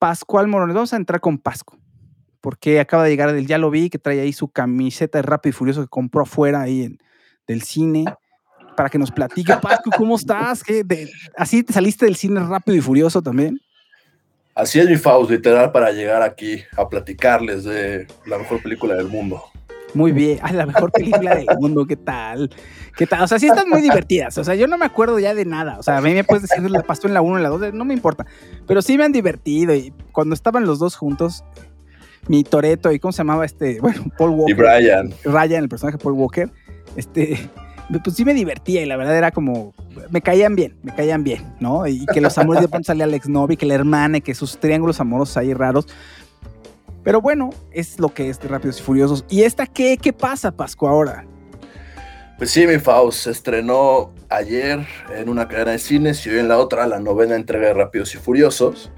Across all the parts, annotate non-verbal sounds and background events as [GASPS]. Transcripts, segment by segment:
Pascual Morones. Vamos a entrar con Pascu. Porque acaba de llegar del Ya lo vi, que trae ahí su camiseta de Rápido y Furioso que compró afuera ahí del cine. Para que nos platique, Pascu, ¿cómo estás? ¿Qué, de- ¿Así te saliste del cine Rápido y Furioso también? Así es mi Faust, literal, para llegar aquí a platicarles de la mejor película del mundo. Muy bien. Ay, la mejor película del mundo, ¿qué tal? ¿Qué tal? O sea, sí están muy divertidas. O sea, yo no me acuerdo ya de nada. O sea, a mí me puedes decir la pasó en la 1, en la 2, no me importa. Pero sí me han divertido. Y cuando estaban los dos juntos, mi Toreto y cómo se llamaba este, bueno, Paul Walker. Y Brian, Ryan, el personaje de Paul Walker, este, pues sí me divertía y la verdad era como, me caían bien, me caían bien, ¿no? Y que los amores de pronto salía Alex Novi, que la hermana, y que sus triángulos amorosos ahí raros. Pero bueno, es lo que es de Rápidos y Furiosos. ¿Y esta qué? ¿Qué pasa, Pascu, ahora? pues sí, mi Faust, se estrenó ayer en una cadena de cines y hoy en la otra, la novena entrega de Rápidos y Furiosos.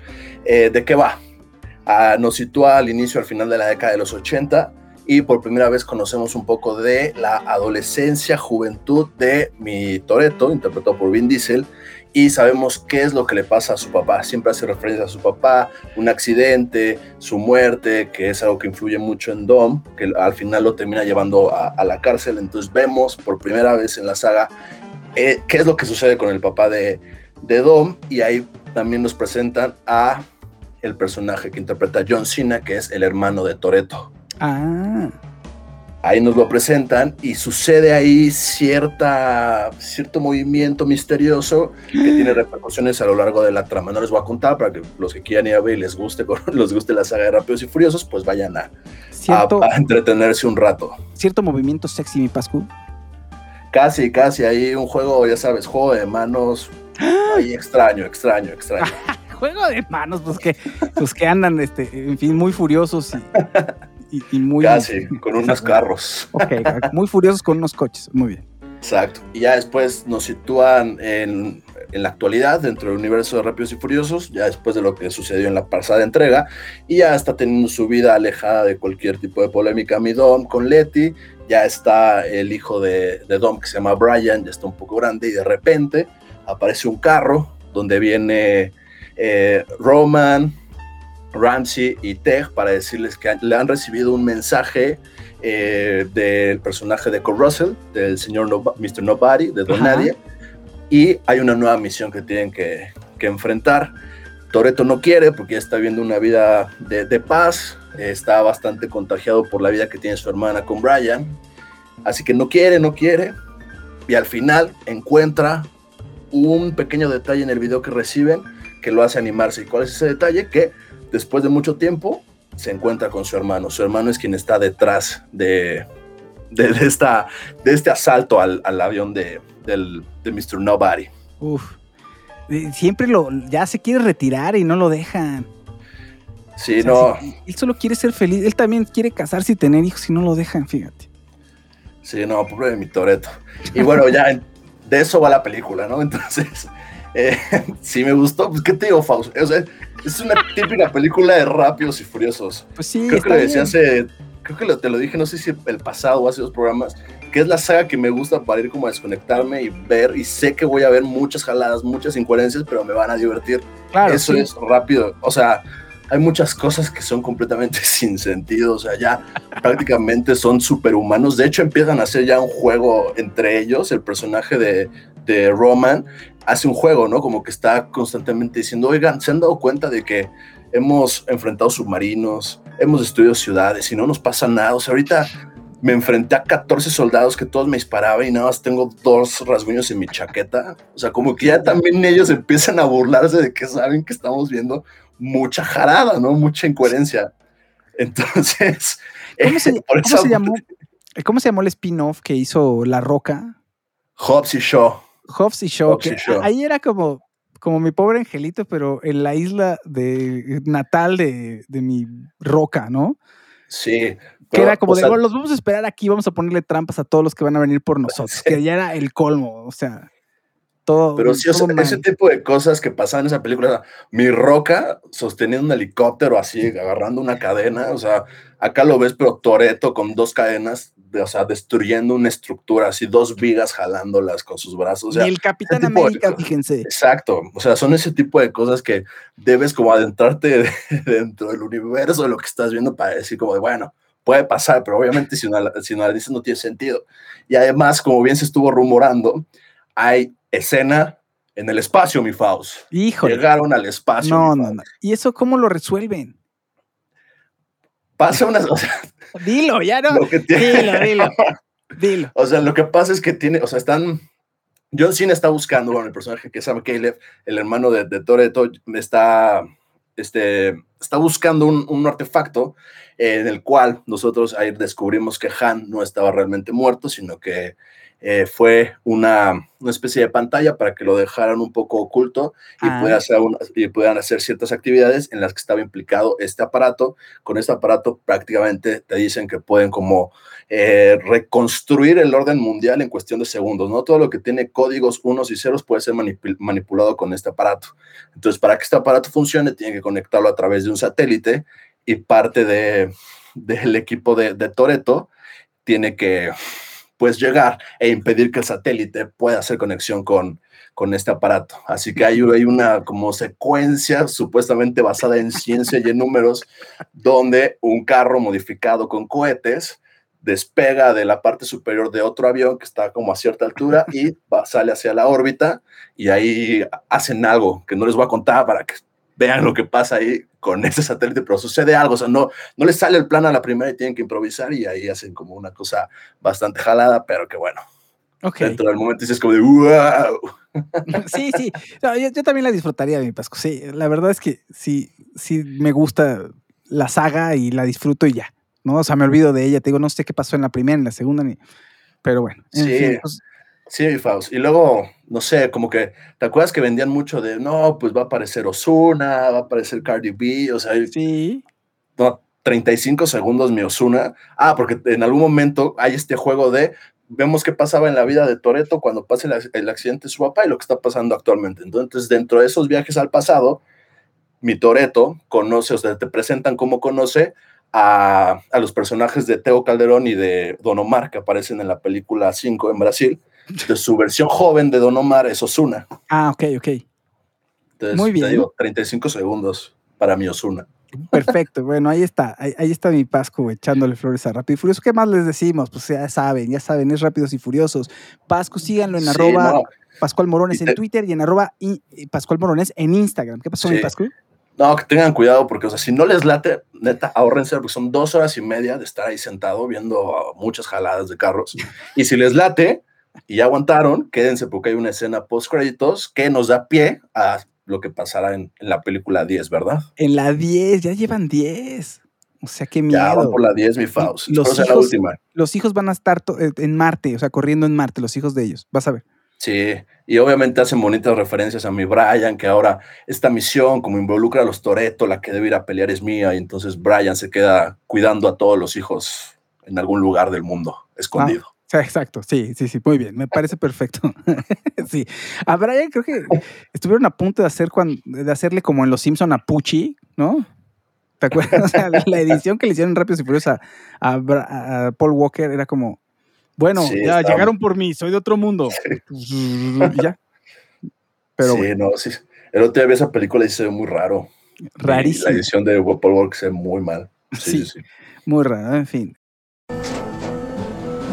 Eh, ¿De qué va? Ah, nos sitúa al inicio, al final de la década de los 80 y por primera vez conocemos un poco de la adolescencia, juventud de mi Toreto, interpretado por Vin Diesel, y sabemos qué es lo que le pasa a su papá. Siempre hace referencia a su papá, un accidente, su muerte, que es algo que influye mucho en Dom, que al final lo termina llevando a, la cárcel. Entonces vemos por primera vez en la saga eh, qué es lo que sucede con el papá de, de Dom, y ahí también nos presentan a el personaje que interpreta John Cena, que es el hermano de Toreto. Ah, Ahí nos lo presentan y sucede ahí cierta, cierto movimiento misterioso que tiene [GASPS] repercusiones a lo largo de la trama. No les voy a contar para que los que quieran ir a ver y les guste, [LAUGHS] les guste la saga de Rápidos y Furiosos, pues vayan a, a, cierto, a entretenerse un rato. cierto movimiento sexy, mi Pascu. Casi, casi, ahí un juego, ya sabes, juego de manos. [GASPS] Ahí extraño, extraño, extraño. [LAUGHS] Juego de manos, pues que, pues que andan, este, en fin, muy furiosos y, [LAUGHS] y- y muy... Casi, [LAUGHS] con unos carros. Ok, [LAUGHS] muy furiosos con unos coches, muy bien. Exacto. Y ya después nos sitúan en, en la actualidad dentro del universo de Rápidos y Furiosos, ya después de lo que sucedió en la pasada entrega, y ya está teniendo su vida alejada de cualquier tipo de polémica. Mi Dom con Letty, ya está el hijo de, de Dom que se llama Brian, ya está un poco grande, y de repente aparece un carro donde viene eh, Roman, Ramsey y Tej para decirles que le han recibido un mensaje eh, del personaje de Kurt Russell, del señor Mr. Nobody, de Don Ajá. Nadie, y hay una nueva misión que tienen que, que enfrentar. Toreto no quiere porque ya está viendo una vida de, de paz, eh, está bastante contagiado por la vida que tiene su hermana con Brian, así que no quiere, no quiere, y al final encuentra un pequeño detalle en el video que reciben que lo hace animarse. ¿Y cuál es ese detalle? Que después de mucho tiempo se encuentra con su hermano. Su hermano es quien está detrás de, de, de esta, de este asalto al, al avión de, del, de Mr. Nobody. Uf. Siempre lo, ya se quiere retirar y no lo dejan. Sí, O sea, no, si- él solo quiere ser feliz. Él también quiere casarse y tener hijos y no lo dejan, fíjate. sí, no, pobre de mi Toreto. Y bueno, ya de eso va la película, ¿no? [LAUGHS] Entonces, eh, [LAUGHS] si me gustó, pues, ¿qué te digo, Faust? O sea, es una típica película de rápidos y furiosos. Pues sí, creo que lo decía hace, creo que lo- te lo dije, no sé si el pasado o hace dos programas, que es la saga que me gusta para ir como a desconectarme y ver, y sé que voy a ver muchas jaladas, muchas incoherencias, pero me van a divertir. Claro, Eso sí. es rápido, o sea, hay muchas cosas que son completamente [LAUGHS] sin sentido, o sea, ya prácticamente son superhumanos, de hecho empiezan a hacer ya un juego entre ellos, el personaje de, de Roman hace un juego, ¿no? Como que está constantemente diciendo, oigan, ¿se han dado cuenta de que hemos enfrentado submarinos, hemos destruido ciudades y no nos pasa nada? O sea, ahorita me enfrenté a 14 soldados que todos me disparaban y nada más tengo dos rasguños en mi chaqueta. O sea, como que ya también ellos empiezan a burlarse de que saben que estamos viendo mucha jarada, ¿no? Mucha incoherencia. Entonces, [LAUGHS] ¿Cómo se, eh, [LAUGHS] por cómo esa- se llamó? ¿Cómo se llamó el spin-off que hizo La Roca? Hobbs y Shaw. Hobbs y Shaw. Hobbs y que Shaw. Ahí era como, como mi pobre angelito, pero en la isla de natal de, de mi roca, ¿no? Sí. que era como de, los vamos a esperar aquí, vamos a ponerle trampas a todos los que van a venir por [LAUGHS] nosotros, que ya era el colmo, o sea. Todo, Pero sí, ese tipo de cosas que pasaban en esa película, mi roca sosteniendo un helicóptero así, agarrando una cadena, o sea, acá lo ves, pero Toreto con dos cadenas, o sea, destruyendo una estructura, así, dos vigas jalándolas con sus brazos. y el Capitán América, fíjense. Exacto, o sea, son ese tipo de cosas que debes como adentrarte [LAUGHS] dentro del universo de lo que estás viendo para decir como de, bueno, puede pasar, pero obviamente si no, si no la dices no tiene sentido. Y además, como bien se estuvo rumorando, hay escena en el espacio, mi Faust. Híjole. Llegaron al espacio. No, no, no. ¿Y eso cómo lo resuelven? Pasa unas. [LAUGHS] cosas. dilo, ya no. dilo, dilo. Dilo. [LAUGHS] O sea, lo que pasa es que tiene, o sea, están. John Cena está buscando, bueno, el personaje que es Sam Caleb, el hermano de, de Toretto, está, este, está buscando un, un, artefacto en el cual nosotros ahí descubrimos que Han no estaba realmente muerto, sino que eh, fue una, una, especie de pantalla para que lo dejaran un poco oculto y, ah. puedan hacer y puedan hacer ciertas actividades en las que estaba implicado este aparato. Con este aparato prácticamente te dicen que pueden como eh, reconstruir el orden mundial en cuestión de segundos, ¿no? Todo lo que tiene códigos unos y ceros puede ser manipulado con este aparato. Entonces, para que este aparato funcione, tiene que conectarlo a través de un satélite y parte de, del equipo de, de Toreto tiene que pues llegar e impedir que el satélite pueda hacer conexión con, con este aparato. Así que hay, una como secuencia supuestamente basada en ciencia y en números, donde un carro modificado con cohetes despega de la parte superior de otro avión que está como a cierta altura y va, sale hacia la órbita y ahí hacen algo que no les voy a contar para que vean lo que pasa ahí con [LAUGHS] ese satélite, pero sucede algo, o sea, no, no les sale el plan a la primera y tienen que improvisar y ahí hacen como una cosa bastante jalada, pero que bueno. Okay. Dentro del momento dices como de wow. [LAUGHS] Sí, sí, yo, también la disfrutaría, mi Pasco. Sí, la verdad es que sí, sí me gusta la saga y la disfruto y ya, ¿no? O sea, me olvido de ella, te digo, no sé qué pasó en la primera, en la segunda, ni... pero bueno. sí, pues Sí, Faust. Y luego, no sé, como que, ¿te acuerdas que vendían mucho de, no, pues va a aparecer Osuna, va a aparecer Cardi B, o sea, sí. No, 35 segundos mi Osuna. Ah, porque en algún momento hay este juego de, vemos qué pasaba en la vida de Toreto cuando pasa el, accidente de su papá y lo que está pasando actualmente. Entonces, dentro de esos viajes al pasado, mi Toreto conoce, o sea, te presentan cómo conoce a, a, los personajes de Teo Calderón y de Don Omar que aparecen en la película 5 en Brasil de su versión joven de Don Omar es Osuna. Ah, ok, ok. Entonces, Muy bien. Te digo, 35 segundos para mi Osuna. Perfecto, bueno, ahí está, ahí, está mi Pascu echándole flores a Rápido y Furioso. ¿Qué más les decimos? Pues ya saben, ya saben, es Rápidos y Furiosos. Pascu, síganlo en arroba Pascual Morones en Twitter y en arroba Pascual Morones en Instagram. ¿Qué pasó, mi Pascu? No, que tengan cuidado porque, o sea, si no les late, neta, ahórrense porque son dos horas y media de estar ahí sentado viendo muchas jaladas de carros. Y si les late, y ya aguantaron, quédense porque hay una escena post créditos que nos da pie a lo que pasará en, la película 10, ¿verdad? En la 10, ya llevan 10. O sea, qué miedo. Ya van por la 10, mi Faust. Los hijos, la última. los hijos van a estar eh, en Marte, o sea, corriendo en Marte, los hijos de ellos. Vas a ver. Sí, y obviamente hacen bonitas referencias a mi Brian, que ahora esta misión, como involucra a los Toreto, la que debe ir a pelear es mía, y entonces Brian se queda cuidando a todos los hijos en algún lugar del mundo, escondido. Exacto, sí, sí, sí, muy bien, me parece perfecto. [LAUGHS] sí, a Brian creo que estuvieron a punto de hacer cuando, de hacerle como en Los Simpson a Pucci, ¿no? ¿Te acuerdas? O sea, [LAUGHS] la edición que le hicieron Rápidos y Furiosos a, Paul Walker era como, bueno, ya llegaron por mí, soy de otro mundo. [LAUGHS] y ya. Pero sí, no, sí. El otro día vi esa película y se ve muy raro. Rarísimo. la edición de Paul Walker se ve muy mal. Sí, sí, sí. Muy raro, en fin.